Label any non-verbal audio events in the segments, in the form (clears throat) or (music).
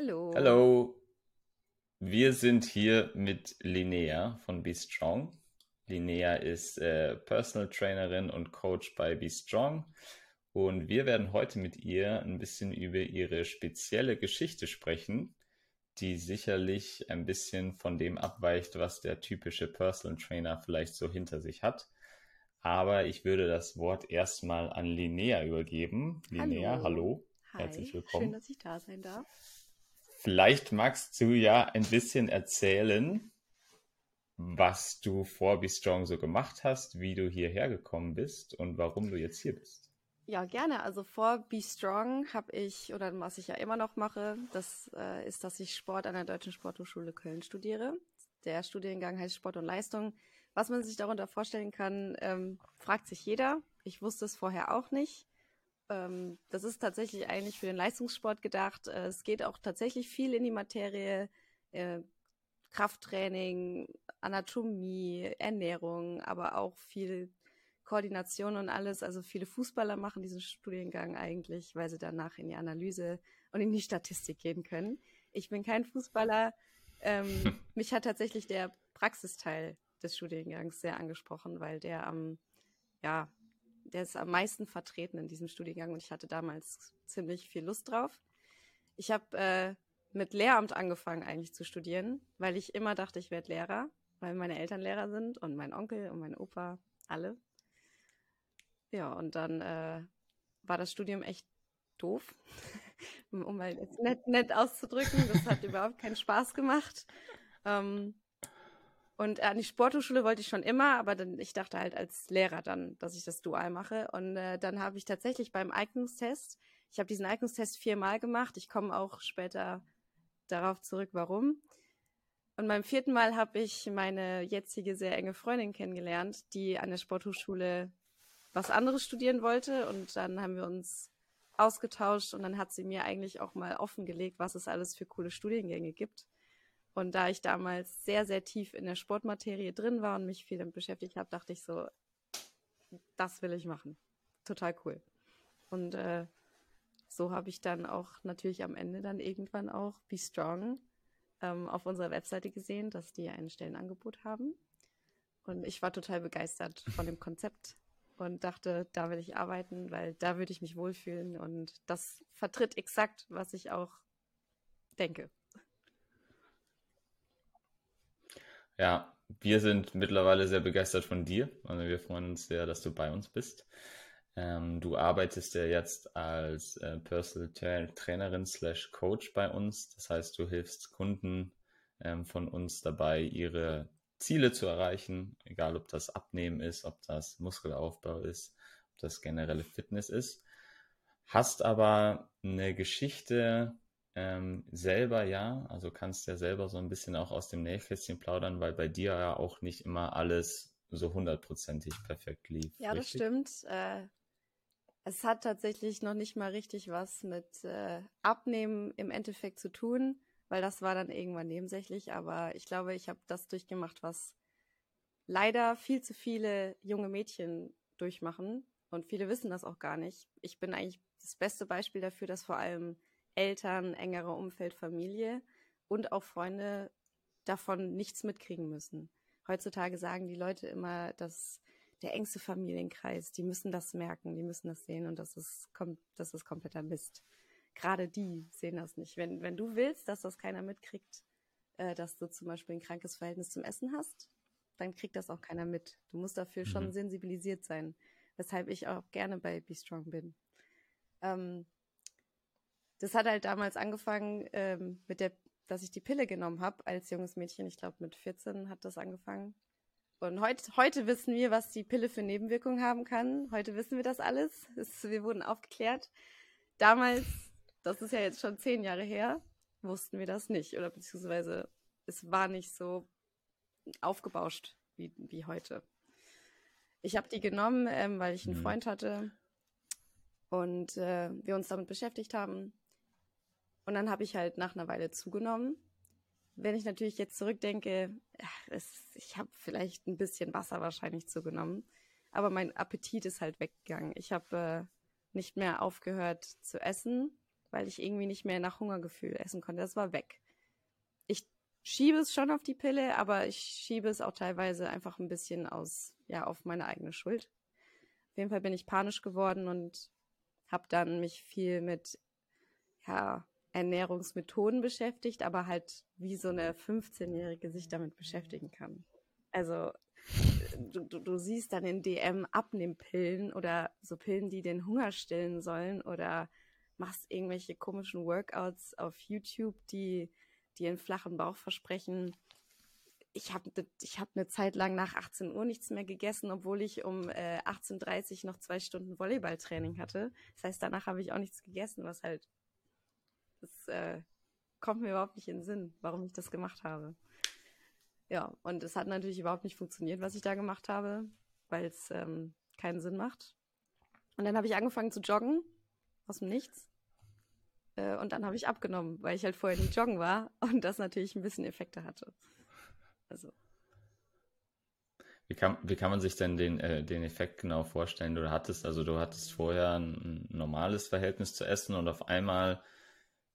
Hallo. Hallo. Wir sind hier mit Linnea von Be Strong. Linnea ist äh, Personal Trainerin und Coach bei Be Strong. Und wir werden heute mit ihr ein bisschen über ihre spezielle Geschichte sprechen, die sicherlich ein bisschen von dem abweicht, was der typische Personal Trainer vielleicht so hinter sich hat. Aber ich würde das Wort erstmal an Linnea übergeben. Linnea, hallo. hallo. Herzlich willkommen. Schön, dass ich da sein darf. Vielleicht magst du ja ein bisschen erzählen, was du vor Be Strong so gemacht hast, wie du hierher gekommen bist und warum du jetzt hier bist. Ja, gerne. Also vor Be Strong habe ich, oder was ich ja immer noch mache, das äh, ist, dass ich Sport an der Deutschen Sporthochschule Köln studiere. Der Studiengang heißt Sport und Leistung. Was man sich darunter vorstellen kann, ähm, fragt sich jeder. Ich wusste es vorher auch nicht. Ähm, das ist tatsächlich eigentlich für den Leistungssport gedacht. Äh, es geht auch tatsächlich viel in die Materie. Äh, Krafttraining, Anatomie, Ernährung, aber auch viel Koordination und alles. Also viele Fußballer machen diesen Studiengang eigentlich, weil sie danach in die Analyse und in die Statistik gehen können. Ich bin kein Fußballer. Ähm, (laughs) mich hat tatsächlich der Praxisteil des Studiengangs sehr angesprochen, weil der am, ja, der ist am meisten vertreten in diesem Studiengang und ich hatte damals ziemlich viel Lust drauf. Ich habe äh, mit Lehramt angefangen eigentlich zu studieren, weil ich immer dachte, ich werde Lehrer, weil meine Eltern Lehrer sind und mein Onkel und mein Opa, alle. Ja, und dann äh, war das Studium echt doof, (laughs) um mal jetzt nett, nett auszudrücken. Das hat überhaupt keinen Spaß gemacht. Ähm, und an die Sporthochschule wollte ich schon immer, aber dann, ich dachte halt als Lehrer dann, dass ich das dual mache. Und äh, dann habe ich tatsächlich beim Eignungstest, ich habe diesen Eignungstest viermal gemacht. Ich komme auch später darauf zurück, warum. Und beim vierten Mal habe ich meine jetzige sehr enge Freundin kennengelernt, die an der Sporthochschule was anderes studieren wollte. Und dann haben wir uns ausgetauscht und dann hat sie mir eigentlich auch mal offengelegt, was es alles für coole Studiengänge gibt. Und da ich damals sehr, sehr tief in der Sportmaterie drin war und mich viel damit beschäftigt habe, dachte ich so, das will ich machen. Total cool. Und äh, so habe ich dann auch natürlich am Ende dann irgendwann auch Be Strong ähm, auf unserer Webseite gesehen, dass die ein Stellenangebot haben. Und ich war total begeistert von dem Konzept und dachte, da will ich arbeiten, weil da würde ich mich wohlfühlen. Und das vertritt exakt, was ich auch denke. Ja, wir sind mittlerweile sehr begeistert von dir. Also wir freuen uns sehr, dass du bei uns bist. Ähm, du arbeitest ja jetzt als äh, Personal Tra Trainerin slash Coach bei uns. Das heißt, du hilfst Kunden ähm, von uns dabei, ihre Ziele zu erreichen, egal ob das Abnehmen ist, ob das Muskelaufbau ist, ob das generelle Fitness ist. Hast aber eine Geschichte ähm, selber ja, also kannst ja selber so ein bisschen auch aus dem Nähkästchen plaudern, weil bei dir ja auch nicht immer alles so hundertprozentig perfekt lief. Ja, richtig? das stimmt. Äh, es hat tatsächlich noch nicht mal richtig was mit äh, Abnehmen im Endeffekt zu tun, weil das war dann irgendwann nebensächlich. Aber ich glaube, ich habe das durchgemacht, was leider viel zu viele junge Mädchen durchmachen. Und viele wissen das auch gar nicht. Ich bin eigentlich das beste Beispiel dafür, dass vor allem Eltern, engere Umfeld, Familie und auch Freunde davon nichts mitkriegen müssen. Heutzutage sagen die Leute immer, dass der engste Familienkreis, die müssen das merken, die müssen das sehen und das ist, das ist kompletter Mist. Gerade die sehen das nicht. Wenn, wenn du willst, dass das keiner mitkriegt, äh, dass du zum Beispiel ein krankes Verhältnis zum Essen hast, dann kriegt das auch keiner mit. Du musst dafür mhm. schon sensibilisiert sein, weshalb ich auch gerne bei Be Strong bin. Ähm, das hat halt damals angefangen ähm, mit der, dass ich die Pille genommen habe als junges Mädchen. Ich glaube, mit 14 hat das angefangen. Und heut, heute wissen wir, was die Pille für Nebenwirkungen haben kann. Heute wissen wir das alles. Es, wir wurden aufgeklärt. Damals, das ist ja jetzt schon zehn Jahre her, wussten wir das nicht. Oder beziehungsweise es war nicht so aufgebauscht wie, wie heute. Ich habe die genommen, ähm, weil ich einen mhm. Freund hatte und äh, wir uns damit beschäftigt haben. Und dann habe ich halt nach einer Weile zugenommen. Wenn ich natürlich jetzt zurückdenke, es, ich habe vielleicht ein bisschen Wasser wahrscheinlich zugenommen, aber mein Appetit ist halt weggegangen. Ich habe äh, nicht mehr aufgehört zu essen weil ich irgendwie nicht mehr nach Hungergefühl essen konnte. Das war weg. Ich schiebe es schon auf die Pille, aber ich schiebe es auch teilweise einfach ein bisschen aus, ja, auf meine eigene Schuld. Auf jeden Fall bin ich panisch geworden und habe dann mich viel mit, ja, Ernährungsmethoden beschäftigt, aber halt wie so eine 15-Jährige sich damit beschäftigen kann. Also du, du, du siehst dann in DM Abnehmpillen oder so Pillen, die den Hunger stillen sollen oder machst irgendwelche komischen Workouts auf YouTube, die die einen flachen Bauch versprechen. Ich habe ich hab eine Zeit lang nach 18 Uhr nichts mehr gegessen, obwohl ich um äh, 18.30 Uhr noch zwei Stunden Volleyballtraining hatte. Das heißt, danach habe ich auch nichts gegessen, was halt, das äh, kommt mir überhaupt nicht in den Sinn, warum ich das gemacht habe. Ja, und es hat natürlich überhaupt nicht funktioniert, was ich da gemacht habe, weil es ähm, keinen Sinn macht. Und dann habe ich angefangen zu joggen, aus dem Nichts. Äh, und dann habe ich abgenommen, weil ich halt vorher nicht joggen war und das natürlich ein bisschen Effekte hatte. Also. Wie kann, wie kann man sich denn den, äh, den Effekt genau vorstellen? Du hattest, also du hattest vorher ein, ein normales Verhältnis zu Essen und auf einmal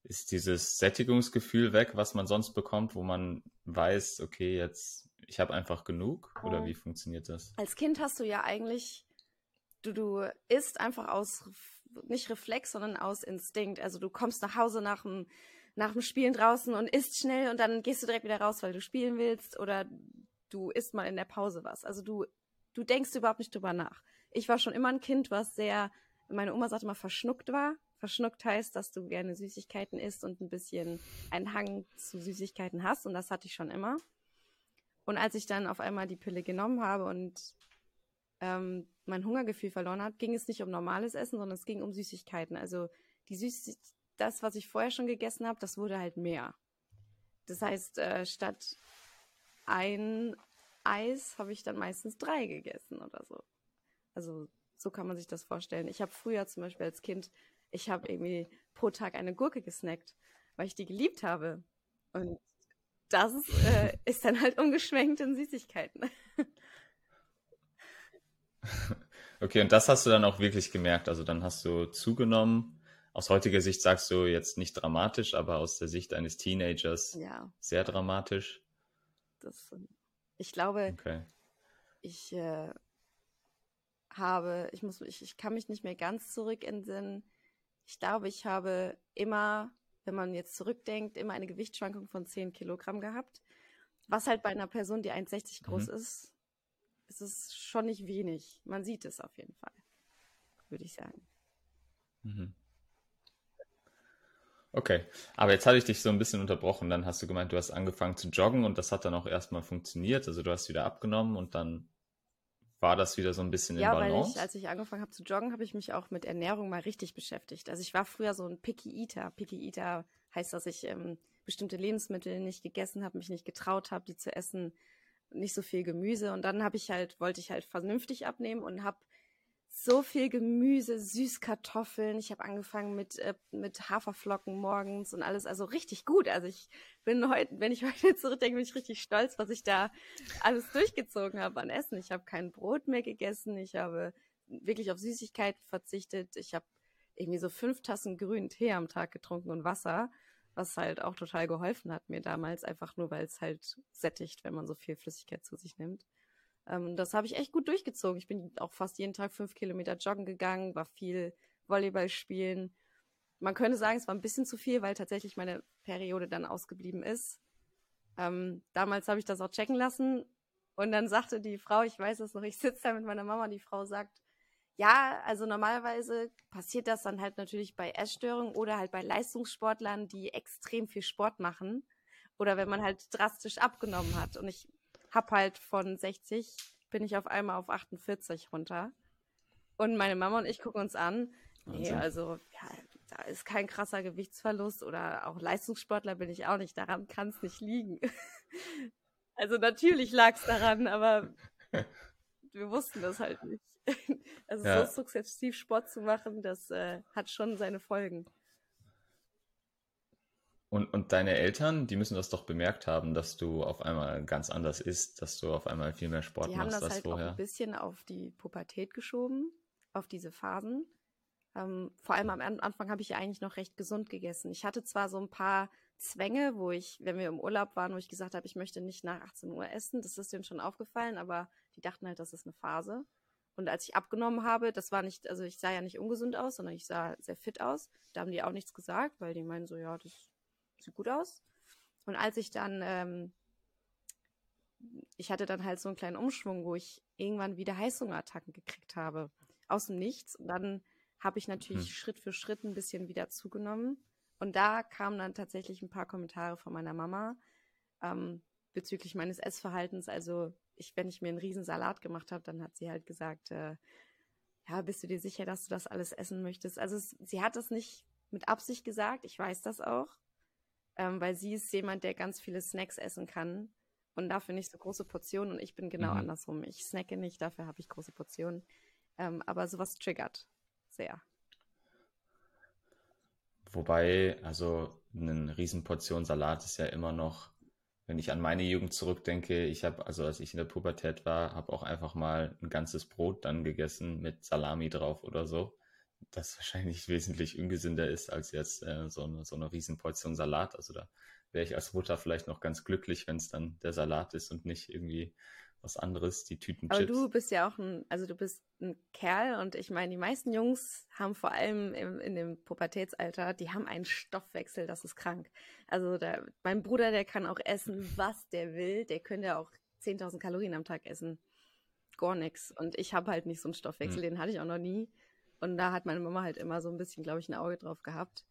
ist dieses Sättigungsgefühl weg, was man sonst bekommt, wo man weiß, okay, jetzt ich habe einfach genug oder wie funktioniert das? Als Kind hast du ja eigentlich du du isst einfach aus nicht Reflex, sondern aus Instinkt. Also du kommst nach Hause nach dem, nach dem Spielen draußen und isst schnell und dann gehst du direkt wieder raus, weil du spielen willst oder du isst mal in der Pause was. Also du, du denkst überhaupt nicht drüber nach. Ich war schon immer ein Kind, was sehr, meine Oma sagte mal, verschnuckt war. Verschnuckt heißt, dass du gerne Süßigkeiten isst und ein bisschen einen Hang zu Süßigkeiten hast und das hatte ich schon immer. Und als ich dann auf einmal die Pille genommen habe und ähm, mein Hungergefühl verloren hat, ging es nicht um normales Essen, sondern es ging um Süßigkeiten. Also die Süß das, was ich vorher schon gegessen habe, das wurde halt mehr. Das heißt, äh, statt ein Eis habe ich dann meistens drei gegessen oder so. Also so kann man sich das vorstellen. Ich habe früher zum Beispiel als Kind, ich habe irgendwie pro Tag eine Gurke gesnackt, weil ich die geliebt habe. Und das äh, ist dann halt umgeschwenkt in Süßigkeiten. (laughs) Okay, und das hast du dann auch wirklich gemerkt. Also dann hast du zugenommen. Aus heutiger Sicht sagst du jetzt nicht dramatisch, aber aus der Sicht eines Teenagers ja. sehr dramatisch. Das, ich glaube, okay. ich äh, habe, ich muss, ich, ich kann mich nicht mehr ganz zurück entsinnen. Ich glaube, ich habe immer, wenn man jetzt zurückdenkt, immer eine Gewichtsschwankung von 10 Kilogramm gehabt. Was halt bei einer Person, die 1,60 groß mhm. ist, es ist schon nicht wenig. Man sieht es auf jeden Fall, würde ich sagen. Mhm. Okay, aber jetzt hatte ich dich so ein bisschen unterbrochen. Dann hast du gemeint, du hast angefangen zu joggen und das hat dann auch erstmal funktioniert. Also du hast wieder abgenommen und dann war das wieder so ein bisschen ja, in Balance. Ja, weil ich, als ich angefangen habe zu joggen, habe ich mich auch mit Ernährung mal richtig beschäftigt. Also ich war früher so ein Picky Eater. Picky Eater heißt, dass ich ähm, bestimmte Lebensmittel nicht gegessen habe, mich nicht getraut habe, die zu essen nicht so viel Gemüse. Und dann habe ich halt, wollte ich halt vernünftig abnehmen und habe so viel Gemüse, Süßkartoffeln. Ich habe angefangen mit, äh, mit Haferflocken morgens und alles, also richtig gut. Also ich bin heute, wenn ich (laughs) heute zurückdenke, bin ich richtig stolz, was ich da alles durchgezogen habe an Essen. Ich habe kein Brot mehr gegessen, ich habe wirklich auf Süßigkeiten verzichtet. Ich habe irgendwie so fünf Tassen grünen Tee am Tag getrunken und Wasser was halt auch total geholfen hat mir damals, einfach nur weil es halt sättigt, wenn man so viel Flüssigkeit zu sich nimmt. Ähm, das habe ich echt gut durchgezogen. Ich bin auch fast jeden Tag fünf Kilometer joggen gegangen, war viel Volleyball spielen. Man könnte sagen, es war ein bisschen zu viel, weil tatsächlich meine Periode dann ausgeblieben ist. Ähm, damals habe ich das auch checken lassen und dann sagte die Frau, ich weiß es noch, ich sitze da mit meiner Mama, die Frau sagt, ja, also normalerweise passiert das dann halt natürlich bei Essstörungen oder halt bei Leistungssportlern, die extrem viel Sport machen oder wenn man halt drastisch abgenommen hat. Und ich habe halt von 60 bin ich auf einmal auf 48 runter. Und meine Mama und ich gucken uns an. Nee, also ja, da ist kein krasser Gewichtsverlust oder auch Leistungssportler bin ich auch nicht. Daran kann es nicht liegen. (laughs) also natürlich lag es daran, aber (laughs) wir wussten das halt nicht. (laughs) Also ja. so sukzessiv Sport zu machen, das äh, hat schon seine Folgen. Und, und deine Eltern, die müssen das doch bemerkt haben, dass du auf einmal ganz anders isst, dass du auf einmal viel mehr Sport die machst als vorher. Die haben das halt auch ein bisschen auf die Pubertät geschoben, auf diese Phasen. Ähm, vor allem am Anfang habe ich ja eigentlich noch recht gesund gegessen. Ich hatte zwar so ein paar Zwänge, wo ich, wenn wir im Urlaub waren, wo ich gesagt habe, ich möchte nicht nach 18 Uhr essen, das ist denen schon aufgefallen, aber die dachten halt, das ist eine Phase. Und als ich abgenommen habe, das war nicht, also ich sah ja nicht ungesund aus, sondern ich sah sehr fit aus. Da haben die auch nichts gesagt, weil die meinen so, ja, das sieht gut aus. Und als ich dann, ähm, ich hatte dann halt so einen kleinen Umschwung, wo ich irgendwann wieder Heißhungerattacken gekriegt habe. Aus dem Nichts. Und dann habe ich natürlich hm. Schritt für Schritt ein bisschen wieder zugenommen. Und da kamen dann tatsächlich ein paar Kommentare von meiner Mama ähm, bezüglich meines Essverhaltens. Also ich, wenn ich mir einen riesen Salat gemacht habe, dann hat sie halt gesagt, äh, ja, bist du dir sicher, dass du das alles essen möchtest? Also es, sie hat das nicht mit Absicht gesagt, ich weiß das auch, ähm, weil sie ist jemand, der ganz viele Snacks essen kann und dafür nicht so große Portionen und ich bin genau mhm. andersrum. Ich snacke nicht, dafür habe ich große Portionen. Ähm, aber sowas triggert sehr. Wobei, also eine Riesenportion Salat ist ja immer noch wenn ich an meine Jugend zurückdenke, ich habe, also als ich in der Pubertät war, habe auch einfach mal ein ganzes Brot dann gegessen mit Salami drauf oder so. Das wahrscheinlich (laughs) wesentlich ungesünder ist als jetzt äh, so, eine, so eine Riesenportion Salat. Also da wäre ich als Mutter vielleicht noch ganz glücklich, wenn es dann der Salat ist und nicht irgendwie was anderes, die Tütenchips. Aber du bist ja auch ein, also du bist ein Kerl und ich meine, die meisten Jungs haben vor allem im, in dem Pubertätsalter, die haben einen Stoffwechsel, das ist krank. Also da, mein Bruder, der kann auch essen, (laughs) was der will, der könnte auch 10.000 Kalorien am Tag essen. Gar nichts. Und ich habe halt nicht so einen Stoffwechsel, hm. den hatte ich auch noch nie. Und da hat meine Mama halt immer so ein bisschen, glaube ich, ein Auge drauf gehabt.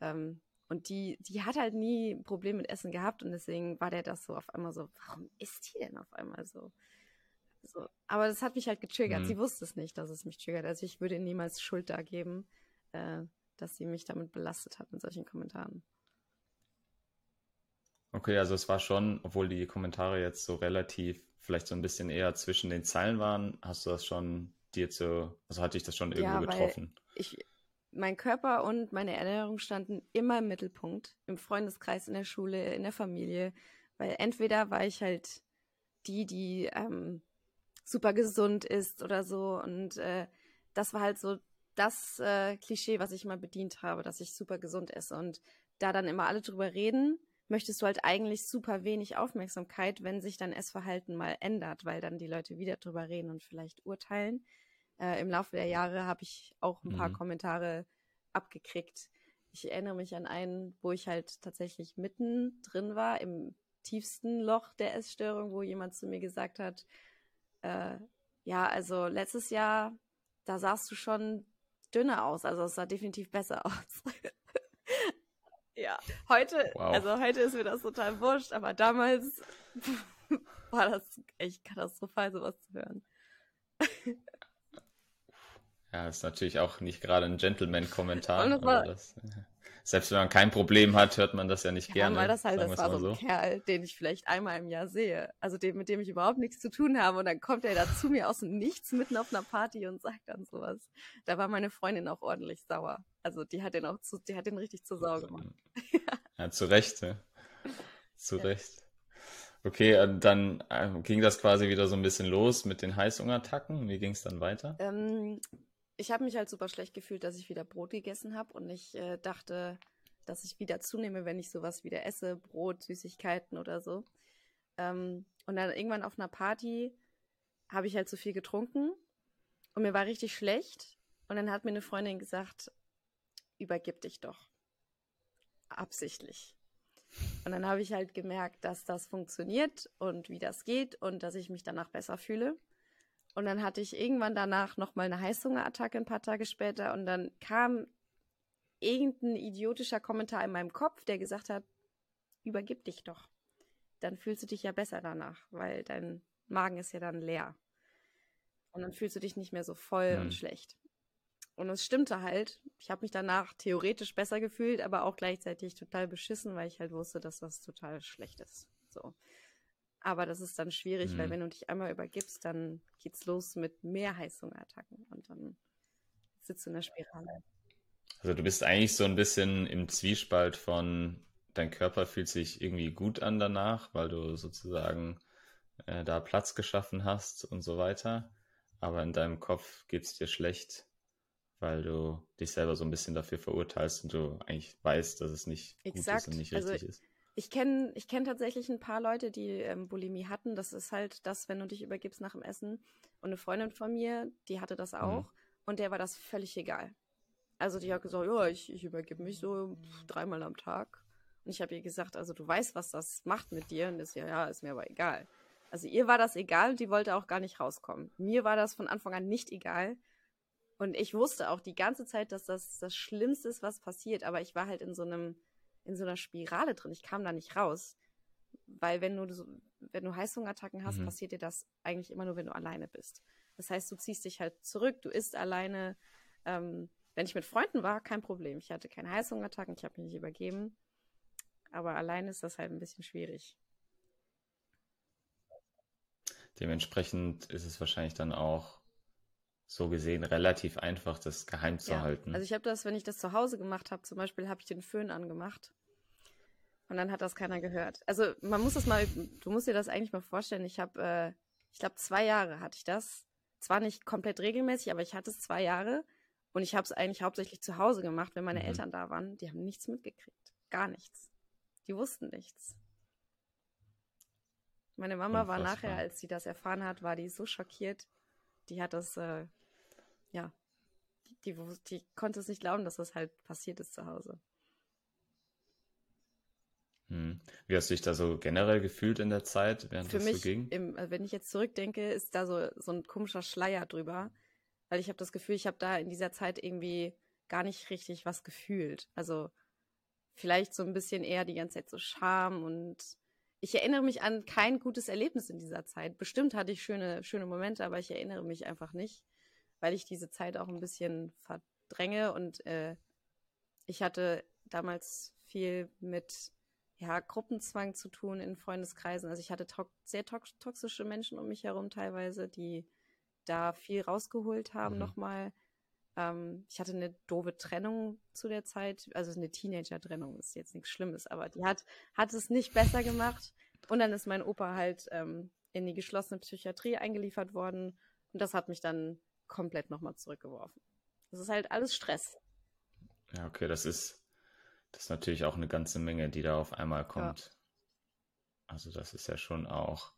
Ähm, und die, die hat halt nie ein Problem mit Essen gehabt und deswegen war der das so auf einmal so, warum isst die denn auf einmal so? so. Aber das hat mich halt getriggert. Mhm. Sie wusste es nicht, dass es mich triggert. Also ich würde ihr niemals Schuld da geben, äh, dass sie mich damit belastet hat mit solchen Kommentaren. Okay, also es war schon, obwohl die Kommentare jetzt so relativ vielleicht so ein bisschen eher zwischen den Zeilen waren, hast du das schon dir zu, also hat dich das schon irgendwo ja, getroffen? Ich, mein Körper und meine Ernährung standen immer im Mittelpunkt, im Freundeskreis, in der Schule, in der Familie, weil entweder war ich halt die, die ähm, super gesund ist oder so. Und äh, das war halt so das äh, Klischee, was ich mal bedient habe, dass ich super gesund esse und da dann immer alle drüber reden, möchtest du halt eigentlich super wenig Aufmerksamkeit, wenn sich dein Essverhalten mal ändert, weil dann die Leute wieder drüber reden und vielleicht urteilen. Äh, Im Laufe der Jahre habe ich auch ein paar mhm. Kommentare abgekriegt. Ich erinnere mich an einen, wo ich halt tatsächlich mitten drin war, im tiefsten Loch der Essstörung, wo jemand zu mir gesagt hat, äh, ja, also letztes Jahr, da sahst du schon dünner aus, also es sah definitiv besser (laughs) aus. Ja, heute, wow. also heute ist mir das total wurscht, aber damals (laughs) war das echt katastrophal, sowas zu hören. Ja, ist natürlich auch nicht gerade ein Gentleman-Kommentar. Selbst wenn man kein Problem hat, hört man das ja nicht ja, gerne. Weil das halt, das war so ein Kerl, den ich vielleicht einmal im Jahr sehe. Also dem, mit dem ich überhaupt nichts zu tun habe. Und dann kommt er da zu mir aus dem Nichts mitten auf einer Party und sagt dann sowas. Da war meine Freundin auch ordentlich sauer. Also die hat den auch zu, die hat den richtig zur Sau gemacht. (laughs) ja. zu Recht, ne? Zu ja. Recht. Okay, äh, dann äh, ging das quasi wieder so ein bisschen los mit den Heißhungerattacken. Wie ging es dann weiter? Ähm, ich habe mich halt super schlecht gefühlt, dass ich wieder Brot gegessen habe und ich äh, dachte, dass ich wieder zunehme, wenn ich sowas wieder esse, Brot, Süßigkeiten oder so. Ähm, und dann irgendwann auf einer Party habe ich halt zu viel getrunken und mir war richtig schlecht. Und dann hat mir eine Freundin gesagt, übergib dich doch. Absichtlich. Und dann habe ich halt gemerkt, dass das funktioniert und wie das geht und dass ich mich danach besser fühle. Und dann hatte ich irgendwann danach nochmal eine Heißhungerattacke ein paar Tage später und dann kam irgendein idiotischer Kommentar in meinem Kopf, der gesagt hat, übergib dich doch. Dann fühlst du dich ja besser danach, weil dein Magen ist ja dann leer. Und dann fühlst du dich nicht mehr so voll mhm. und schlecht. Und es stimmte halt. Ich habe mich danach theoretisch besser gefühlt, aber auch gleichzeitig total beschissen, weil ich halt wusste, dass das total schlecht ist. So. Aber das ist dann schwierig, mhm. weil wenn du dich einmal übergibst, dann geht's los mit mehr Heißhungerattacken und dann sitzt du in der Spirale. Also du bist eigentlich so ein bisschen im Zwiespalt von dein Körper fühlt sich irgendwie gut an danach, weil du sozusagen äh, da Platz geschaffen hast und so weiter. Aber in deinem Kopf geht's dir schlecht, weil du dich selber so ein bisschen dafür verurteilst und du eigentlich weißt, dass es nicht Exakt. gut ist und nicht also, richtig ist. Ich kenne ich kenn tatsächlich ein paar Leute, die ähm, Bulimie hatten. Das ist halt das, wenn du dich übergibst nach dem Essen. Und eine Freundin von mir, die hatte das auch. Mhm. Und der war das völlig egal. Also die hat gesagt, ja, ich, ich übergebe mich so dreimal am Tag. Und ich habe ihr gesagt, also du weißt, was das macht mit dir. Und das ja, ja, ist mir aber egal. Also ihr war das egal und die wollte auch gar nicht rauskommen. Mir war das von Anfang an nicht egal. Und ich wusste auch die ganze Zeit, dass das das Schlimmste ist, was passiert. Aber ich war halt in so einem, in so einer Spirale drin. Ich kam da nicht raus. Weil wenn du, so, wenn du Heißhungerattacken hast, mhm. passiert dir das eigentlich immer nur, wenn du alleine bist. Das heißt, du ziehst dich halt zurück, du isst alleine. Ähm, wenn ich mit Freunden war, kein Problem. Ich hatte keine Heißhungerattacken, ich habe mich nicht übergeben. Aber alleine ist das halt ein bisschen schwierig. Dementsprechend ist es wahrscheinlich dann auch so gesehen relativ einfach, das geheim zu ja. halten. Also ich habe das, wenn ich das zu Hause gemacht habe, zum Beispiel habe ich den Föhn angemacht und dann hat das keiner gehört. Also man muss das mal, du musst dir das eigentlich mal vorstellen. Ich habe, äh, ich glaube zwei Jahre hatte ich das. Zwar nicht komplett regelmäßig, aber ich hatte es zwei Jahre und ich habe es eigentlich hauptsächlich zu Hause gemacht, wenn meine mhm. Eltern da waren. Die haben nichts mitgekriegt, gar nichts. Die wussten nichts. Meine Mama Unfassbar. war nachher, als sie das erfahren hat, war die so schockiert. Die hat das äh, ja, die, die, die konnte es nicht glauben, dass das halt passiert ist zu Hause. Hm. Wie hast du dich da so generell gefühlt in der Zeit, während Für das mich, so ging? Im, äh, wenn ich jetzt zurückdenke, ist da so, so ein komischer Schleier drüber, weil ich habe das Gefühl, ich habe da in dieser Zeit irgendwie gar nicht richtig was gefühlt. Also vielleicht so ein bisschen eher die ganze Zeit so Scham und ich erinnere mich an kein gutes Erlebnis in dieser Zeit. Bestimmt hatte ich schöne, schöne Momente, aber ich erinnere mich einfach nicht weil ich diese Zeit auch ein bisschen verdränge und äh, ich hatte damals viel mit ja, Gruppenzwang zu tun in Freundeskreisen. Also ich hatte to sehr to toxische Menschen um mich herum teilweise, die da viel rausgeholt haben mhm. nochmal. Ähm, ich hatte eine doofe Trennung zu der Zeit, also eine Teenager-Trennung ist jetzt nichts Schlimmes, aber die hat, hat es nicht besser gemacht. Und dann ist mein Opa halt ähm, in die geschlossene Psychiatrie eingeliefert worden und das hat mich dann komplett nochmal zurückgeworfen. Das ist halt alles Stress. Ja, okay, das ist, das ist natürlich auch eine ganze Menge, die da auf einmal kommt. Ja. Also das ist ja schon auch,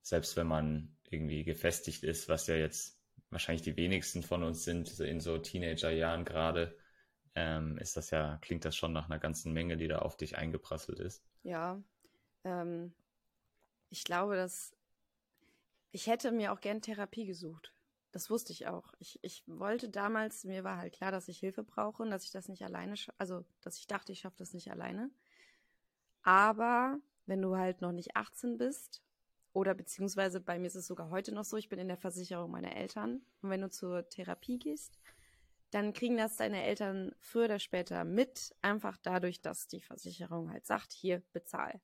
selbst wenn man irgendwie gefestigt ist, was ja jetzt wahrscheinlich die wenigsten von uns sind, in so Teenagerjahren gerade, ähm, ist das ja, klingt das schon nach einer ganzen Menge, die da auf dich eingeprasselt ist. Ja, ähm, ich glaube, dass ich hätte mir auch gern Therapie gesucht. Das wusste ich auch. Ich, ich wollte damals, mir war halt klar, dass ich Hilfe brauche und dass ich das nicht alleine, also dass ich dachte, ich schaffe das nicht alleine. Aber wenn du halt noch nicht 18 bist, oder beziehungsweise bei mir ist es sogar heute noch so, ich bin in der Versicherung meiner Eltern. Und wenn du zur Therapie gehst, dann kriegen das deine Eltern früher oder später mit, einfach dadurch, dass die Versicherung halt sagt, hier, bezahl.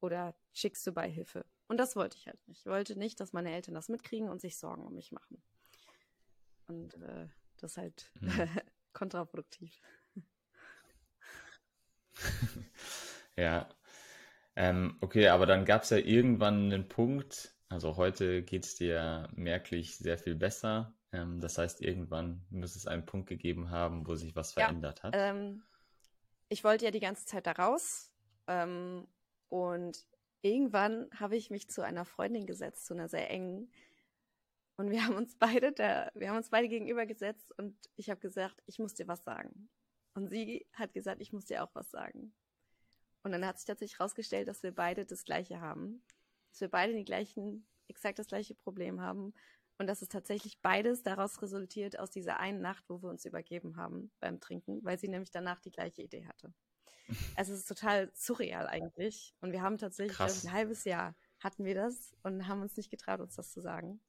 Oder schickst du bei Hilfe. Und das wollte ich halt nicht. Ich wollte nicht, dass meine Eltern das mitkriegen und sich Sorgen um mich machen. Und äh, das ist halt mhm. (laughs) kontraproduktiv. (laughs) ja. Ähm, okay, aber dann gab es ja irgendwann einen Punkt, also heute geht es dir merklich sehr viel besser. Ähm, das heißt, irgendwann muss es einen Punkt gegeben haben, wo sich was verändert ja, hat. Ähm, ich wollte ja die ganze Zeit da raus. Ähm, und irgendwann habe ich mich zu einer Freundin gesetzt, zu einer sehr engen, und wir haben uns beide da, wir haben uns beide gegenüber gesetzt und ich habe gesagt, ich muss dir was sagen. Und sie hat gesagt, ich muss dir auch was sagen. Und dann hat sich tatsächlich herausgestellt, dass wir beide das Gleiche haben. Dass wir beide die gleichen, exakt das gleiche Problem haben. Und dass es tatsächlich beides daraus resultiert aus dieser einen Nacht, wo wir uns übergeben haben beim Trinken, weil sie nämlich danach die gleiche Idee hatte. (laughs) Also es ist total surreal eigentlich. Und wir haben tatsächlich ein halbes Jahr hatten wir das und haben uns nicht getraut, uns das zu sagen.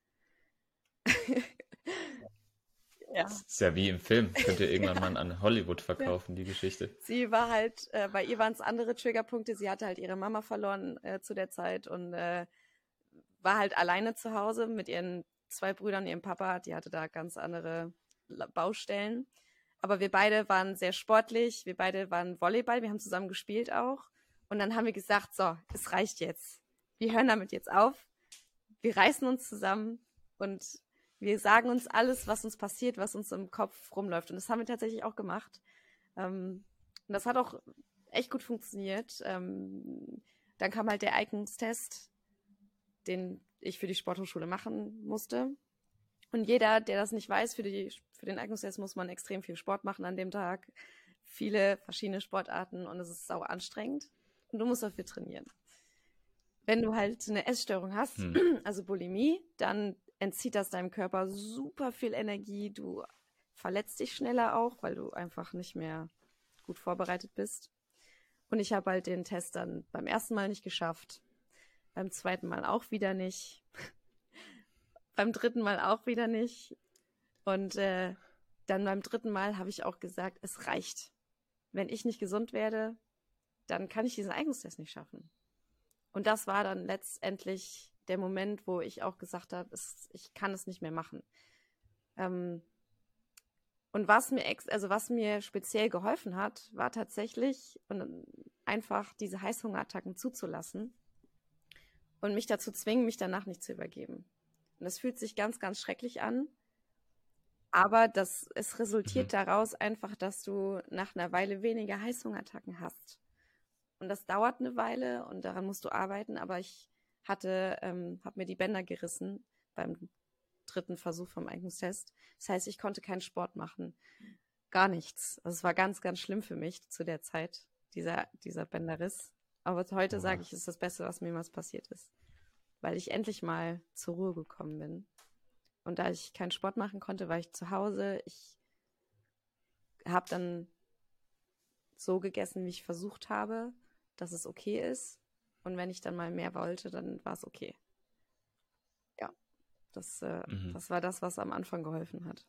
Ja. Das ist ja wie im Film. Könnt ihr (laughs) irgendwann ja. mal an Hollywood verkaufen, ja. die Geschichte. Sie war halt, äh, bei ihr waren es andere Triggerpunkte. Sie hatte halt ihre Mama verloren äh, zu der Zeit und äh, war halt alleine zu Hause mit ihren zwei Brüdern, ihrem Papa. Die hatte da ganz andere Baustellen. Aber wir beide waren sehr sportlich. Wir beide waren Volleyball. Wir haben zusammen gespielt auch. Und dann haben wir gesagt, so, es reicht jetzt. Wir hören damit jetzt auf. Wir reißen uns zusammen und Wir sagen uns alles, was uns passiert, was uns im Kopf rumläuft. Und das haben wir tatsächlich auch gemacht. Ähm, und das hat auch echt gut funktioniert. Ähm, dann kam halt der Eignungstest, den ich für die Sporthochschule machen musste. Und jeder, der das nicht weiß, für, die, für den Eignungstest muss man extrem viel Sport machen an dem Tag. Viele verschiedene Sportarten und es ist sau anstrengend. Und du musst dafür trainieren. Wenn du halt eine Essstörung hast, hm. (clears throat) also Bulimie, dann entzieht das deinem Körper super viel Energie. Du verletzt dich schneller auch, weil du einfach nicht mehr gut vorbereitet bist. Und ich habe halt den Test dann beim ersten Mal nicht geschafft, beim zweiten Mal auch wieder nicht, (laughs) beim dritten Mal auch wieder nicht. Und äh, dann beim dritten Mal habe ich auch gesagt, es reicht. Wenn ich nicht gesund werde, dann kann ich diesen Eignungstest nicht schaffen. Und das war dann letztendlich der Moment, wo ich auch gesagt habe, es, ich kann es nicht mehr machen. Ähm, und was mir ex also was mir speziell geholfen hat, war tatsächlich und einfach diese Heißhungerattacken zuzulassen und mich dazu zwingen, mich danach nicht zu übergeben. Und das fühlt sich ganz, ganz schrecklich an. Aber das, es resultiert mhm. daraus einfach, dass du nach einer Weile weniger Heißhungerattacken hast. Und das dauert eine Weile und daran musst du arbeiten. Aber ich hatte, ähm, habe mir die Bänder gerissen beim dritten Versuch vom Eignungstest. Das heißt, ich konnte keinen Sport machen. Gar nichts. Also es war ganz, ganz schlimm für mich zu der Zeit, dieser, dieser Bänderriss. Aber heute sage ich, es ist das Beste, was mir jemals passiert ist. Weil ich endlich mal zur Ruhe gekommen bin. Und da ich keinen Sport machen konnte, war ich zu Hause. Ich habe dann so gegessen, wie ich versucht habe, dass es okay ist. Und wenn ich dann mal mehr wollte, dann war es okay. Das, äh, mhm. das war das, was am Anfang geholfen hat.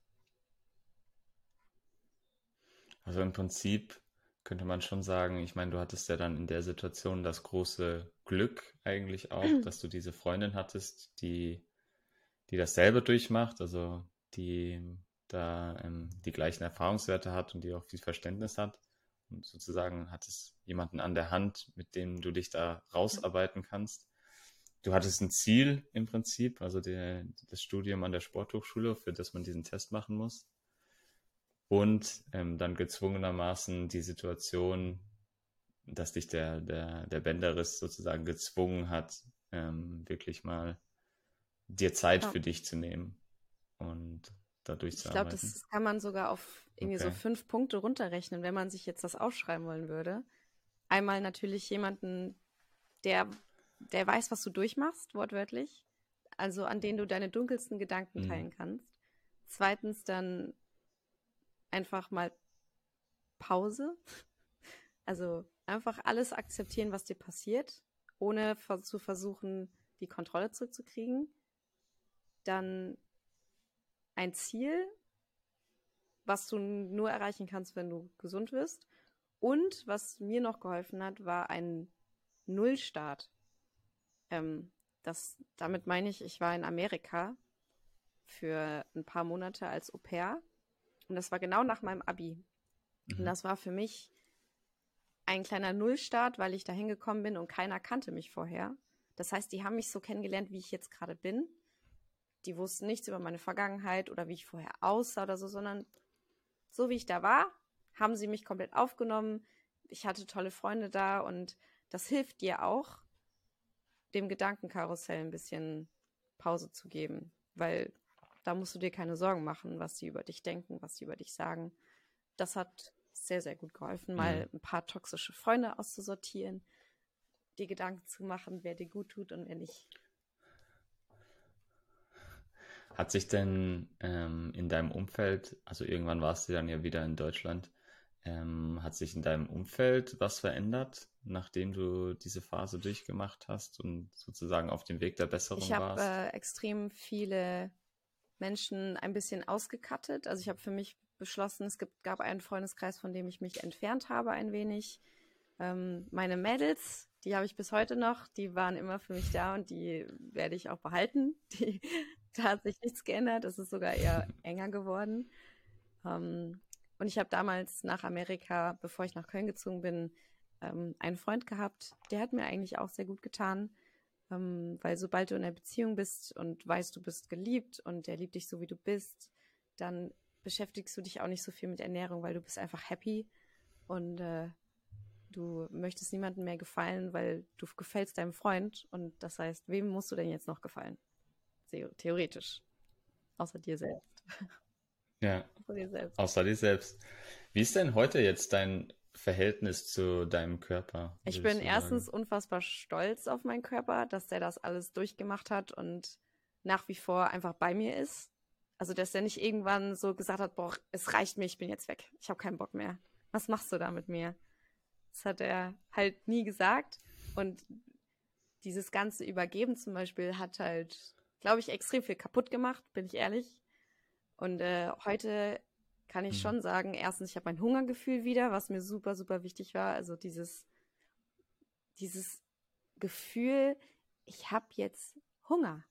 Also im Prinzip könnte man schon sagen, ich meine, du hattest ja dann in der Situation das große Glück eigentlich auch, mhm. (clears throat) dass du diese Freundin hattest, die, die dasselbe durchmacht, also die da ähm, die gleichen Erfahrungswerte hat und die auch viel Verständnis hat. Und sozusagen hattest jemanden an der Hand, mit dem du dich da rausarbeiten kannst du hattest ein Ziel im Prinzip, also der, das Studium an der Sporthochschule, für das man diesen Test machen muss. Und ähm, dann gezwungenermaßen die Situation, dass dich der, der, der Bänderriss sozusagen gezwungen hat, ähm, wirklich mal dir Zeit ja. für dich zu nehmen und dadurch ich zu arbeiten. Ich glaube, das kann man sogar auf irgendwie okay. so fünf Punkte runterrechnen, wenn man sich jetzt das aufschreiben wollen würde. Einmal natürlich jemanden, der der weiß, was du durchmachst, wortwörtlich. Also an denen du deine dunkelsten Gedanken mhm. teilen kannst. Zweitens dann einfach mal Pause. Also einfach alles akzeptieren, was dir passiert, ohne zu versuchen, die Kontrolle zurückzukriegen. Dann ein Ziel, was du nur erreichen kannst, wenn du gesund wirst. Und was mir noch geholfen hat, war ein Nullstart. Ähm, das, damit meine ich, ich war in Amerika für ein paar Monate als Au pair. Und das war genau nach meinem Abi. Mhm. Und das war für mich ein kleiner Nullstart, weil ich da hingekommen bin und keiner kannte mich vorher. Das heißt, die haben mich so kennengelernt, wie ich jetzt gerade bin. Die wussten nichts über meine Vergangenheit oder wie ich vorher aussah oder so, sondern so wie ich da war, haben sie mich komplett aufgenommen. Ich hatte tolle Freunde da und das hilft dir auch, dem Gedankenkarussell ein bisschen Pause zu geben, weil da musst du dir keine Sorgen machen, was sie über dich denken, was sie über dich sagen. Das hat sehr, sehr gut geholfen, mal mhm. ein paar toxische Freunde auszusortieren, dir Gedanken zu machen, wer dir gut tut und wer nicht. Hat sich denn ähm, in deinem Umfeld, also irgendwann warst du dann ja wieder in Deutschland, ähm, hat sich in deinem Umfeld was verändert, nachdem du diese Phase durchgemacht hast und sozusagen auf dem Weg der Besserung ich warst? Ich habe äh, extrem viele Menschen ein bisschen ausgekattet. Also ich habe für mich beschlossen, es gibt, gab einen Freundeskreis, von dem ich mich entfernt habe ein wenig. Ähm, meine Mädels, die habe ich bis heute noch, die waren immer für mich da und die werde ich auch behalten. (laughs) Die, da hat sich nichts geändert, es ist sogar eher (laughs) enger geworden. Ähm, und ich habe damals nach Amerika, bevor ich nach Köln gezogen bin, ähm, einen Freund gehabt, der hat mir eigentlich auch sehr gut getan. Ähm, weil sobald du in einer Beziehung bist und weißt, du bist geliebt und der liebt dich so, wie du bist, dann beschäftigst du dich auch nicht so viel mit Ernährung, weil du bist einfach happy und äh, du möchtest niemandem mehr gefallen, weil du gefällst deinem Freund und das heißt, wem musst du denn jetzt noch gefallen? Theoretisch. Außer dir selbst. (laughs) Ja. Außer dir selbst. Außer dir selbst. Wie ist denn heute jetzt dein Verhältnis zu deinem Körper? Ich bin erstens unfassbar stolz auf meinen Körper, dass der das alles durchgemacht hat und nach wie vor einfach bei mir ist. Also, dass er nicht irgendwann so gesagt hat, boah, es reicht mir, ich bin jetzt weg. Ich habe keinen Bock mehr. Was machst du da mit mir? Das hat er halt nie gesagt. Und dieses ganze Übergeben zum Beispiel hat halt, glaube ich, extrem viel kaputt gemacht, bin ich ehrlich. Und äh, heute kann ich mhm. schon sagen, erstens, ich habe mein Hungergefühl wieder, was mir super, super wichtig war. Also dieses, dieses Gefühl, ich habe jetzt Hunger.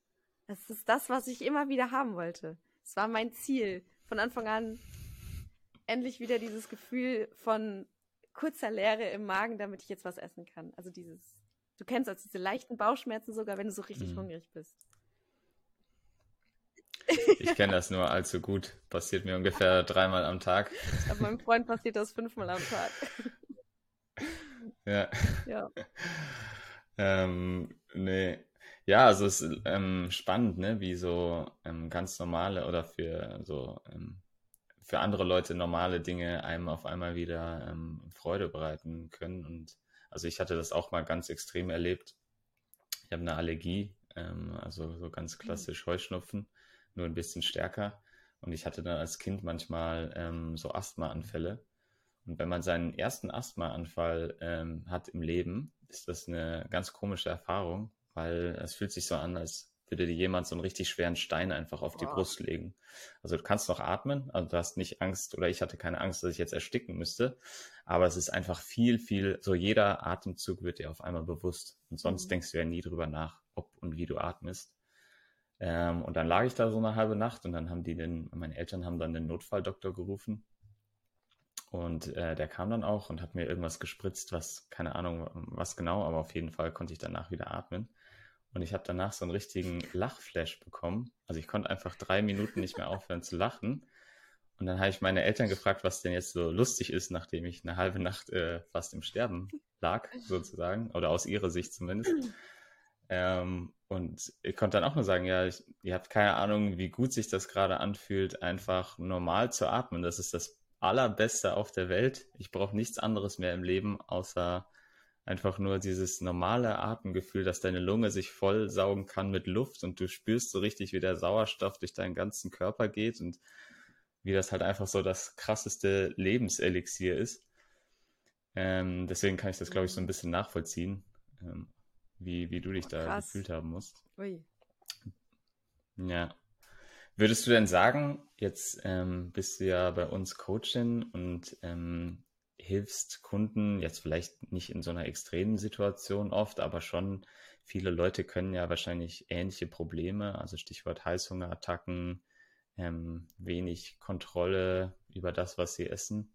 Das ist das, was ich immer wieder haben wollte. Es war mein Ziel. Von Anfang an endlich wieder dieses Gefühl von kurzer Leere im Magen, damit ich jetzt was essen kann. Also dieses, du kennst also diese leichten Bauchschmerzen sogar, wenn du so richtig mhm. hungrig bist. Ich kenne das nur allzu gut. Passiert mir ungefähr dreimal am Tag. Aber meinem Freund passiert das fünfmal am Tag. Ja. Ja. ähm, nee. Ja, also es ist ähm, spannend, ne, wie so ähm, ganz normale oder für so ähm, für andere Leute normale Dinge einem auf einmal wieder ähm, Freude bereiten können. Und also ich hatte das auch mal ganz extrem erlebt. Ich habe eine Allergie, ähm, also so ganz klassisch Heuschnupfen nur ein bisschen stärker. Und ich hatte dann als Kind manchmal ähm, so Asthmaanfälle. Und wenn man seinen ersten Asthmaanfall ähm, hat im Leben, ist das eine ganz komische Erfahrung, weil es fühlt sich so an, als würde dir jemand so einen richtig schweren Stein einfach auf die Brust legen. Also du kannst noch atmen, also du hast nicht Angst oder ich hatte keine Angst, dass ich jetzt ersticken müsste, aber es ist einfach viel, viel, so jeder Atemzug wird dir auf einmal bewusst und sonst mhm. denkst du ja nie drüber nach, ob und wie du atmest. Ähm, und dann lag ich da so eine halbe Nacht und dann haben die den, meine Eltern haben dann den Notfalldoktor gerufen. Und äh, der kam dann auch und hat mir irgendwas gespritzt, was, keine Ahnung, was genau, aber auf jeden Fall konnte ich danach wieder atmen. Und ich habe danach so einen richtigen Lachflash bekommen. Also ich konnte einfach drei Minuten nicht mehr aufhören zu lachen. Und dann habe ich meine Eltern gefragt, was denn jetzt so lustig ist, nachdem ich eine halbe Nacht äh, fast im Sterben lag, sozusagen, oder aus ihrer Sicht zumindest. Ähm, und ich konnte dann auch nur sagen, ja, ich, ihr habt keine Ahnung, wie gut sich das gerade anfühlt, einfach normal zu atmen. Das ist das Allerbeste auf der Welt. Ich brauche nichts anderes mehr im Leben, außer einfach nur dieses normale Atemgefühl, dass deine Lunge sich voll saugen kann mit Luft und du spürst so richtig, wie der Sauerstoff durch deinen ganzen Körper geht und wie das halt einfach so das krasseste Lebenselixier ist. Ähm, deswegen kann ich das, glaube ich, so ein bisschen nachvollziehen. Ähm, wie, wie du dich da Krass. gefühlt haben musst. Ui. Ja. Würdest du denn sagen, jetzt ähm, bist du ja bei uns Coachin und ähm, hilfst Kunden, jetzt vielleicht nicht in so einer extremen Situation oft, aber schon viele Leute können ja wahrscheinlich ähnliche Probleme, also Stichwort Heißhungerattacken, ähm, wenig Kontrolle über das, was sie essen.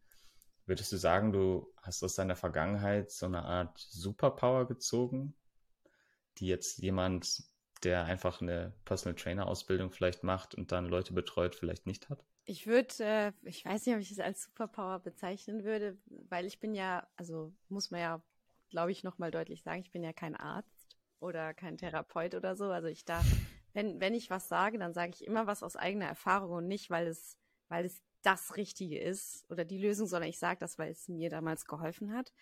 Würdest du sagen, du hast aus deiner Vergangenheit so eine Art Superpower gezogen, die jetzt jemand, der einfach eine Personal Trainer Ausbildung vielleicht macht und dann Leute betreut, vielleicht nicht hat? Ich würde, äh, ich weiß nicht, ob ich es als Superpower bezeichnen würde, weil ich bin ja, also muss man ja, glaube ich, nochmal deutlich sagen, ich bin ja kein Arzt oder kein Therapeut oder so. Also ich darf, wenn, wenn ich was sage, dann sage ich immer was aus eigener Erfahrung und nicht, weil es, weil es das Richtige ist oder die Lösung, sondern ich sage das, weil es mir damals geholfen hat.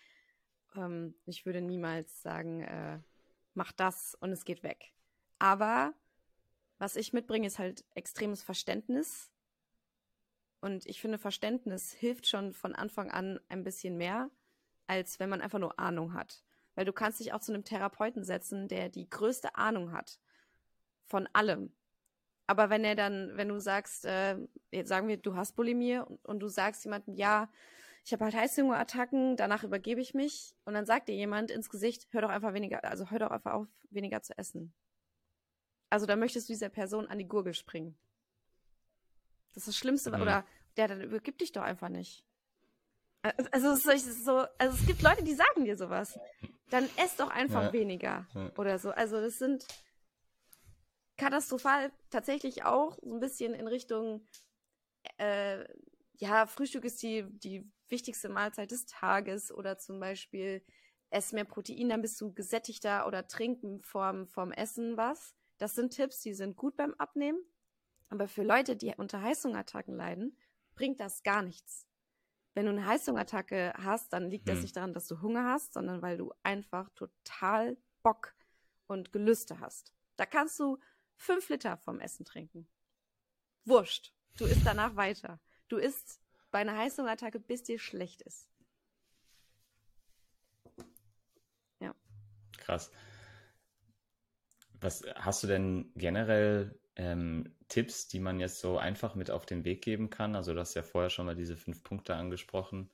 Ähm, ich würde niemals sagen, äh, mach das und es geht weg. Aber was ich mitbringe, ist halt extremes Verständnis. Und ich finde, Verständnis hilft schon von Anfang an ein bisschen mehr, als wenn man einfach nur Ahnung hat. Weil du kannst dich auch zu einem Therapeuten setzen, der die größte Ahnung hat von allem. Aber wenn er dann, wenn du sagst, äh, jetzt sagen wir, du hast Bulimie und, und du sagst jemandem, ja, ich habe halt Heißhungerattacken, danach übergebe ich mich und dann sagt dir jemand ins Gesicht, hör doch einfach weniger, also hör doch einfach auf, weniger zu essen. Also da möchtest du dieser Person an die Gurgel springen. Das ist das Schlimmste, mhm. oder der dann übergibt dich doch einfach nicht. Also es ist so, also es gibt Leute, die sagen dir sowas. dann ess doch einfach ja. weniger ja. oder so. Also das sind katastrophal tatsächlich auch so ein bisschen in Richtung, äh, ja, Frühstück ist die, die wichtigste Mahlzeit des Tages oder zum Beispiel ess mehr Protein, dann bist du gesättigter oder trinken vorm, vorm Essen was. Das sind Tipps, die sind gut beim Abnehmen. Aber für Leute, die unter Heißhungerattacken leiden, bringt das gar nichts. Wenn du eine Heißhungerattacke hast, dann liegt hm. das nicht daran, dass du Hunger hast, sondern weil du einfach total Bock und Gelüste hast. Da kannst du fünf Liter vom Essen trinken. Wurscht. Du isst danach weiter. Du isst bei einer Heißhungerattacke, bis dir schlecht ist. Ja. Krass. Was hast du denn generell ähm, Tipps, die man jetzt so einfach mit auf den Weg geben kann? Also du hast ja vorher schon mal diese fünf Punkte angesprochen.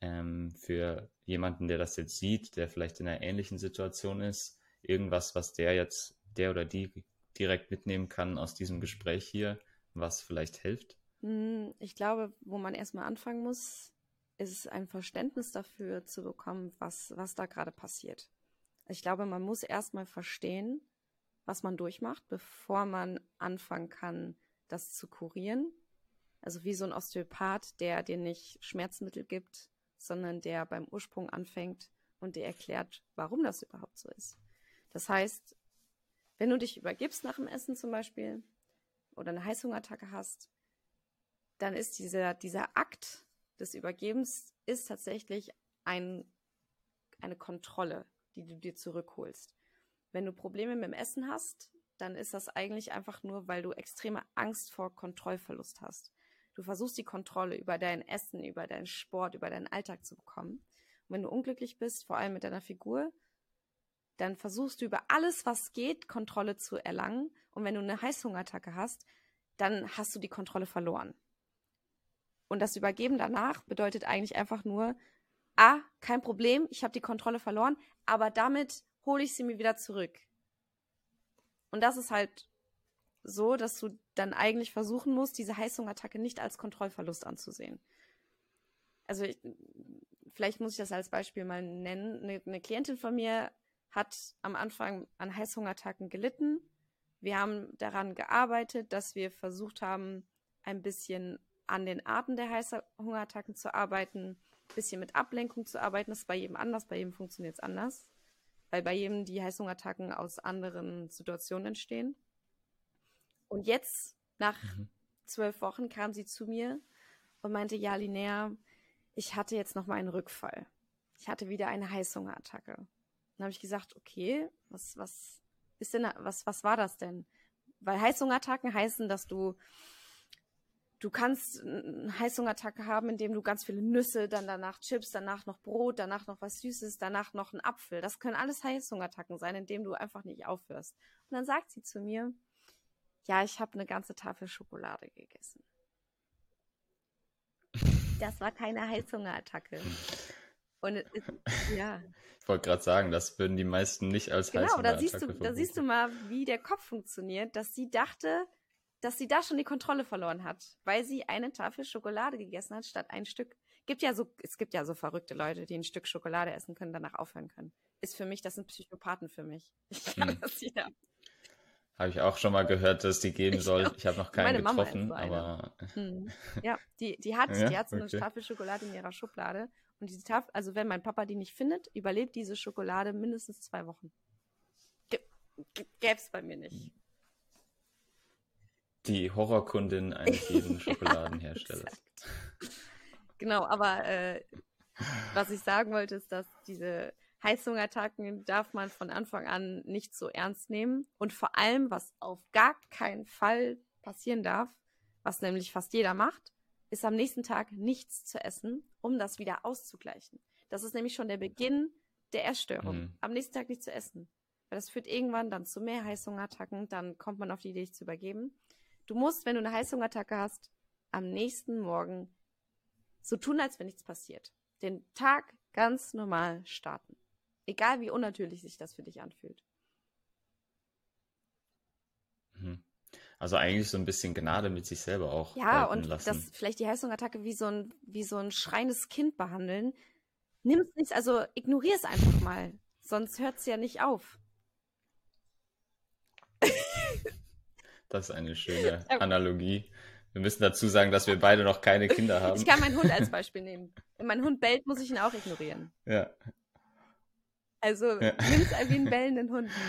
Ähm, für jemanden, der das jetzt sieht, der vielleicht in einer ähnlichen Situation ist, irgendwas, was der jetzt, der oder die direkt mitnehmen kann aus diesem Gespräch hier, was vielleicht hilft? Hm, ich glaube, wo man erstmal anfangen muss, ist ein Verständnis dafür zu bekommen, was, was da gerade passiert. Ich glaube, man muss erstmal verstehen, was man durchmacht, bevor man anfangen kann, das zu kurieren. Also wie so ein Osteopath, der dir nicht Schmerzmittel gibt, sondern der beim Ursprung anfängt und dir erklärt, warum das überhaupt so ist. Das heißt, wenn du dich übergibst nach dem Essen zum Beispiel oder eine Heißhungerattacke hast, dann ist dieser, dieser Akt des Übergebens ist tatsächlich ein, eine Kontrolle, die du dir zurückholst. Wenn du Probleme mit dem Essen hast, dann ist das eigentlich einfach nur, weil du extreme Angst vor Kontrollverlust hast. Du versuchst die Kontrolle über dein Essen, über deinen Sport, über deinen Alltag zu bekommen. Und wenn du unglücklich bist, vor allem mit deiner Figur, dann versuchst du über alles, was geht, Kontrolle zu erlangen. Und wenn du eine Heißhungerattacke hast, dann hast du die Kontrolle verloren. Und das Übergeben danach bedeutet eigentlich einfach nur, ah, kein Problem, ich habe die Kontrolle verloren, aber damit hole ich sie mir wieder zurück. Und das ist halt so, dass du dann eigentlich versuchen musst, diese Heißhungerattacke nicht als Kontrollverlust anzusehen. Also ich, vielleicht muss ich das als Beispiel mal nennen. Eine, eine Klientin von mir hat am Anfang an Heißhungerattacken gelitten. Wir haben daran gearbeitet, dass wir versucht haben, ein bisschen an den Arten der Heißhungerattacken zu arbeiten, ein bisschen mit Ablenkung zu arbeiten. Das ist bei jedem anders, bei jedem funktioniert es anders weil bei jedem die Heißhungerattacken aus anderen Situationen entstehen. Und jetzt, nach mhm. zwölf Wochen, kam sie zu mir und meinte, ja, Linnea, ich hatte jetzt noch mal einen Rückfall. Ich hatte wieder eine Heißhungerattacke. Dann habe ich gesagt, okay, was, was ist denn, was, was war das denn? Weil Heißhungerattacken heißen, dass du du kannst eine Heißhungerattacke haben, indem du ganz viele Nüsse, dann danach Chips, danach noch Brot, danach noch was Süßes, danach noch einen Apfel. Das können alles Heißhungerattacken sein, indem du einfach nicht aufhörst. Und dann sagt sie zu mir, ja, ich habe eine ganze Tafel Schokolade gegessen. (laughs) Das war keine Heißhungerattacke. Und es, ja. Ich wollte gerade sagen, das würden die meisten nicht als genau, Heißhungerattacke Genau, da siehst du, da siehst du mal, wie der Kopf funktioniert, dass sie dachte, dass sie da schon die Kontrolle verloren hat, weil sie eine Tafel Schokolade gegessen hat statt ein Stück. Gibt ja so, es gibt ja so verrückte Leute, die ein Stück Schokolade essen können, danach aufhören können. Ist für mich, das sind Psychopathen für mich. (laughs) Ich kann hm. das ja. Habe ich auch schon mal gehört, dass die geben soll. Ich, ich habe noch keinen getroffen, so aber. Hm. Ja, die, die hat, (laughs) ja, die hat so eine Tafel Schokolade in ihrer Schublade. Und diese Tafel, also wenn mein Papa die nicht findet, überlebt diese Schokolade mindestens zwei Wochen. Gäbe es bei mir nicht die Horrorkundin eines (laughs) jeden Schokoladenherstellers. genau, aber äh, was ich sagen wollte, ist, dass diese Heißhungerattacken darf man von Anfang an nicht so ernst nehmen. Und vor allem, was auf gar keinen Fall passieren darf, was nämlich fast jeder macht, ist am nächsten Tag nichts zu essen, um das wieder auszugleichen. Das ist nämlich schon der Beginn der Erstörung. Mhm. Am nächsten Tag nichts zu essen. Weil das führt irgendwann dann zu mehr Heißhungerattacken, dann kommt man auf die Idee, dich zu übergeben. Du musst, wenn du eine Heißhungerattacke hast, am nächsten Morgen so tun, als wenn nichts passiert. Den Tag ganz normal starten. Egal wie unnatürlich sich das für dich anfühlt. Mhm. Also eigentlich so ein bisschen Gnade mit sich selber auch. Ja, und lassen. das vielleicht die Heißhungerattacke wie so ein, wie so ein schreiendes Kind behandeln. Nimm es nicht, also ignorier es einfach mal. Sonst hört es ja nicht auf. (laughs) Das ist eine schöne (laughs) Analogie. Wir müssen dazu sagen, dass wir beide noch keine Kinder haben. Ich kann meinen Hund als (laughs) Beispiel nehmen. Wenn mein Hund bellt, muss ich ihn auch ignorieren. Ja. Also ja. nimm es wie einen bellenden Hund. (laughs)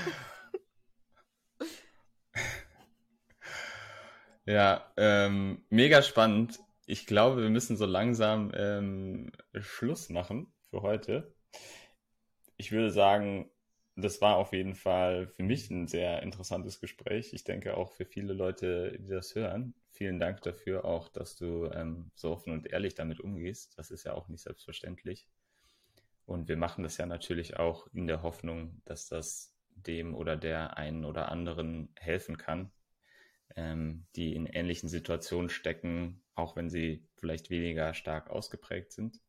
Ja, ähm, mega spannend. Ich glaube, wir müssen so langsam ähm, Schluss machen für heute. Ich würde sagen, das war auf jeden Fall für mich ein sehr interessantes Gespräch. Ich denke auch für viele Leute, die das hören. Vielen Dank dafür auch, dass du ähm, so offen und ehrlich damit umgehst. Das ist ja auch nicht selbstverständlich. Und wir machen das ja natürlich auch in der Hoffnung, dass das dem oder der einen oder anderen helfen kann, ähm, die in ähnlichen Situationen stecken, auch wenn sie vielleicht weniger stark ausgeprägt sind.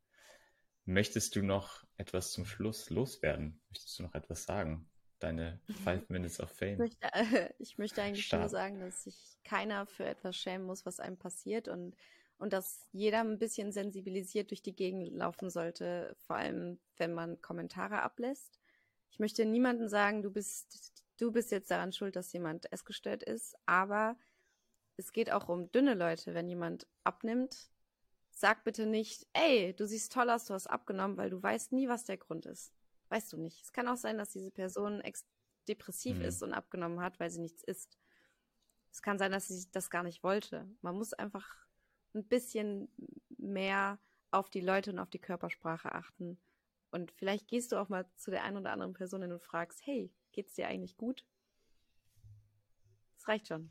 Möchtest du noch etwas zum Schluss loswerden? Möchtest du noch etwas sagen? Deine Five Minutes of Fame. Ich möchte, äh, (laughs) ich möchte eigentlich Start. nur sagen, dass sich keiner für etwas schämen muss, was einem passiert und, und dass jeder ein bisschen sensibilisiert durch die Gegend laufen sollte, vor allem wenn man Kommentare ablässt. Ich möchte niemandem sagen, du bist du bist jetzt daran schuld, dass jemand essgestört ist, aber es geht auch um dünne Leute. Wenn jemand abnimmt, sag bitte nicht, ey, du siehst toll aus, du hast abgenommen, weil du weißt nie, was der Grund ist. Weißt du nicht. Es kann auch sein, dass diese Person depressiv mhm. ist und abgenommen hat, weil sie nichts isst. Es kann sein, dass sie das gar nicht wollte. Man muss einfach ein bisschen mehr auf die Leute und auf die Körpersprache achten. Und vielleicht gehst du auch mal zu der einen oder anderen Person und fragst, hey, Geht's dir eigentlich gut? Das reicht schon.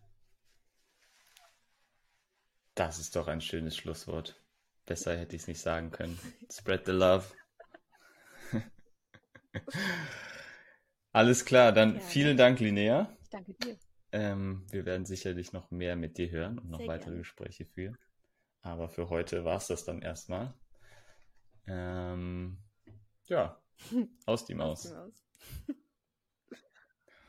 Das ist doch ein schönes Schlusswort. Besser hätte ich es nicht sagen können. Spread the love. Alles klar, dann ja, vielen Dank, Linnea. Ich danke dir. Ähm, wir werden sicherlich noch mehr mit dir hören und noch Sehr weitere gerne. Gespräche führen. Aber für heute war es das dann erstmal. Ähm, ja, (laughs) aus Maus. Aus die Maus.